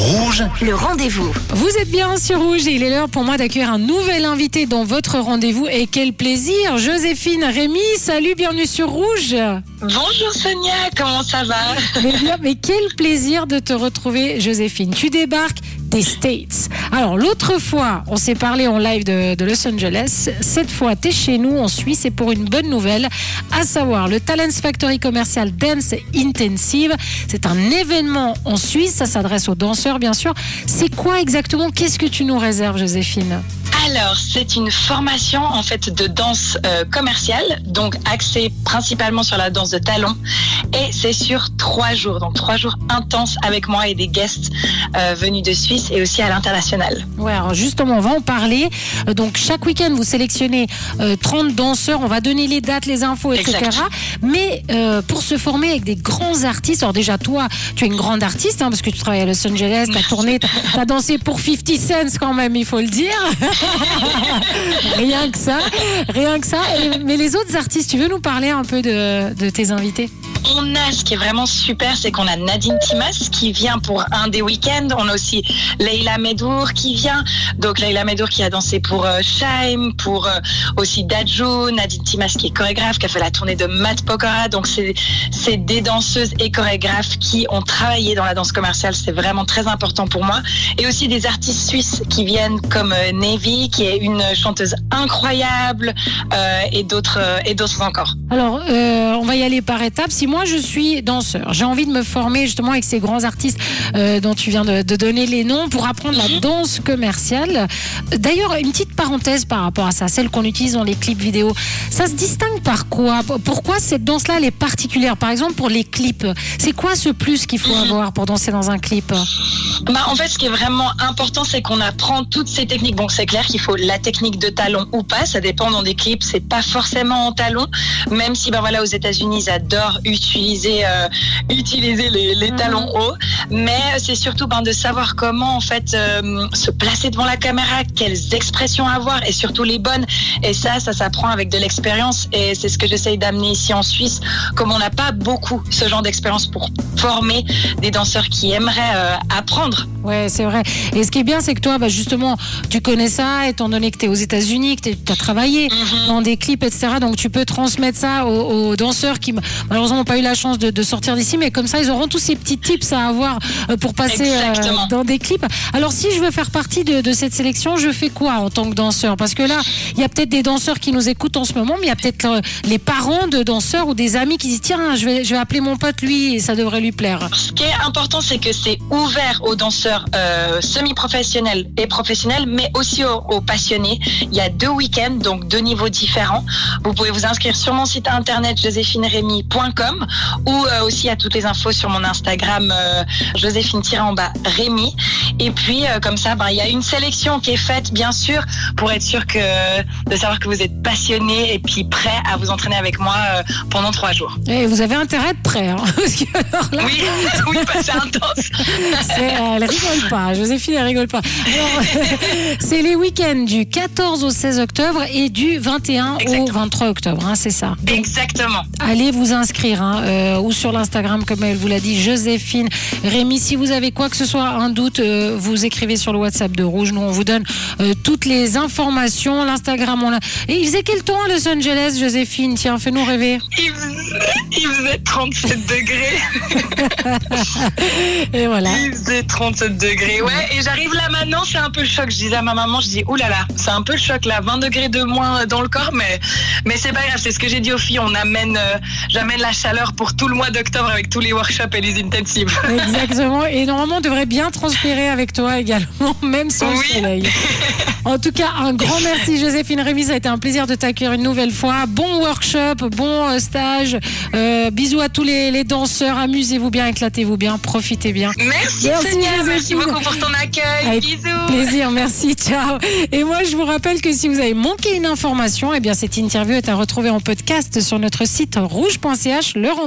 Rouge, Le rendez-vous. Vous êtes bien sur Rouge et il est l'heure pour moi d'accueillir un nouvel invité dans votre rendez-vous. Et quel plaisir Joséphine Rémy, salut, bienvenue sur Rouge Bonjour Sonia, comment ça va? Mais, bien, mais quel plaisir de te retrouver Joséphine. Tu débarques des States. Alors l'autre fois, on s'est parlé en live de, de Los Angeles. Cette fois, tu es chez nous en Suisse et pour une bonne nouvelle, à savoir le Talents Factory commercial Dance Intensive. C'est un événement en Suisse, ça s'adresse aux danseurs bien sûr. C'est quoi exactement? Qu'est-ce que tu nous réserves Joséphine? Alors, c'est une formation en fait de danse euh, commerciale, donc axée principalement sur la danse de talon, et c'est sur trois jours, donc trois jours intenses avec moi et des guests euh, venus de Suisse et aussi à l'international. Ouais, alors justement, on va en parler. Euh, Donc, chaque week-end, vous sélectionnez euh, 30 danseurs. On va donner les dates, les infos, etc. Exact. Mais pour se former avec des grands artistes, alors déjà, toi, tu es une grande artiste, hein, parce que tu travailles à Los Angeles, tu as tourné, tu as, dansé pour 50 Cent quand même, il faut le dire. rien que ça, rien que ça. Mais les autres artistes, tu veux nous parler un peu de, tes invités? On a, ce qui est vraiment super, c'est qu'on a Nadine Timas qui vient pour un des week-ends. On a aussi Leila Medour qui vient. Donc Leila Medour qui a dansé pour euh, Shaim, pour euh, aussi Dadjo, Nadine Timas qui est chorégraphe, qui a fait la tournée de Matt Pokora. Donc c'est des danseuses et chorégraphes qui ont travaillé dans la danse commerciale. C'est vraiment très important pour moi. Et aussi des artistes suisses qui viennent comme euh, Navy, qui est une chanteuse incroyable, euh, et d'autres euh, et d'autres encore. Alors, euh, on va y aller par étapes. Si moi je suis danseur, j'ai envie de me former justement avec ces grands artistes euh, dont tu viens de, de donner les noms pour apprendre la danse commerciale. D'ailleurs, une petite parenthèse par rapport à ça, celle qu'on utilise dans les clips vidéo. Ça se distingue par quoi? Pourquoi cette danse-là, elle est particulière? Par exemple, pour les clips, c'est quoi ce plus qu'il faut avoir pour danser dans un clip? Bah, en fait, ce qui est vraiment important, c'est qu'on apprend toutes ces techniques. Bon, c'est clair qu'il faut la technique de talon ou pas. Ça dépend dans des clips. C'est pas forcément en talon, même si, ben voilà, aux États-Unis, ils adorent utiliser, euh, utiliser les, les Mhm. talons hauts. Mais c'est surtout ben, de savoir comment, en fait, euh, se placer devant la caméra, quelles expressions avoir et surtout les bonnes. Et ça, ça s'apprend avec de l'expérience. Et c'est ce que j'essaye d'amener ici en Suisse. Comme on n'a pas beaucoup ce genre d'expérience pour former des danseurs qui aimeraient euh, apprendre Ах! Ouais, c'est vrai. Et ce qui est bien, c'est que toi, bah, justement, tu connais ça, étant donné que tu es aux États-Unis, que tu as travaillé Mhm. dans des clips, etc. Donc tu peux transmettre ça aux, aux danseurs qui malheureusement n'ont pas eu la chance de, de sortir d'ici, mais comme ça, ils auront tous ces petits tips à avoir euh, pour passer euh, dans des clips. Alors si je veux faire partie de, de cette sélection, je fais quoi en tant que danseur? Parce que là, il y a peut-être des danseurs qui nous écoutent en ce moment, mais il y a peut-être euh, les parents de danseurs ou des amis qui disent tiens, je vais, je vais appeler mon pote lui et ça devrait lui plaire. Ce qui est important, c'est que c'est ouvert aux danseurs euh, semi-professionnels et professionnels, mais aussi aux, aux passionnés. Il y a deux week-ends, donc deux niveaux différents. Vous pouvez vous inscrire sur mon site internet joséphineremy.com ou euh, aussi à toutes les infos sur mon Instagram euh, joséphine-en-bas Rémy. Et puis, euh, comme ça, ben, il y a une sélection qui est faite, bien sûr, pour être sûr que, de savoir que vous êtes passionné et puis prêt à vous entraîner avec moi pendant trois jours. Et vous avez intérêt à être prêt. Hein, parce que là, Oui, oui, bah, c'est intense. C'est- rigole pas, Joséphine, elle rigole pas. Alors, c'est les week-ends du 14 au 16 octobre et du 21 au Exactement. 23 octobre, hein, c'est ça. Donc, Exactement. allez vous inscrire, hein, euh, ou sur l'Instagram, comme elle vous l'a dit, Joséphine. Rémi, si vous avez quoi que ce soit, un doute, euh, vous écrivez sur le WhatsApp de Rouge. Nous, on vous donne euh, toutes les informations. L'Instagram, on l'a. Et il faisait quel temps à Los Angeles, Joséphine? Tiens, fais-nous rêver. Il faisait, il faisait 37 degrés. Et voilà. Il faisait 37 degrés. Ouais, et j'arrive là maintenant, c'est un peu le choc. Je disais à ma maman, je dis, oulala, c'est un peu le choc là, 20 degrés de moins dans le corps, mais, mais c'est pas grave, c'est ce que j'ai dit aux filles. On amène, euh, j'amène la chaleur pour tout le mois d'octobre avec tous les workshops et les intensives. Exactement. Et normalement, on devrait bien transpirer avec toi également, même sans Oui. le soleil. En tout cas, un grand merci, Joséphine Rémy. Ça a été un plaisir de t'accueillir une nouvelle fois. Bon workshop, bon euh, stage. Euh, bisous à tous les, les danseurs. Amusez-vous bien, éclatez-vous bien, profitez bien. Merci, Merci, merci beaucoup pour ton accueil. Avec Bisous. Plaisir, merci, ciao. Et moi, je vous rappelle que si vous avez manqué une information, eh bien, cette interview est à retrouver en podcast sur notre site rouge.ch. Le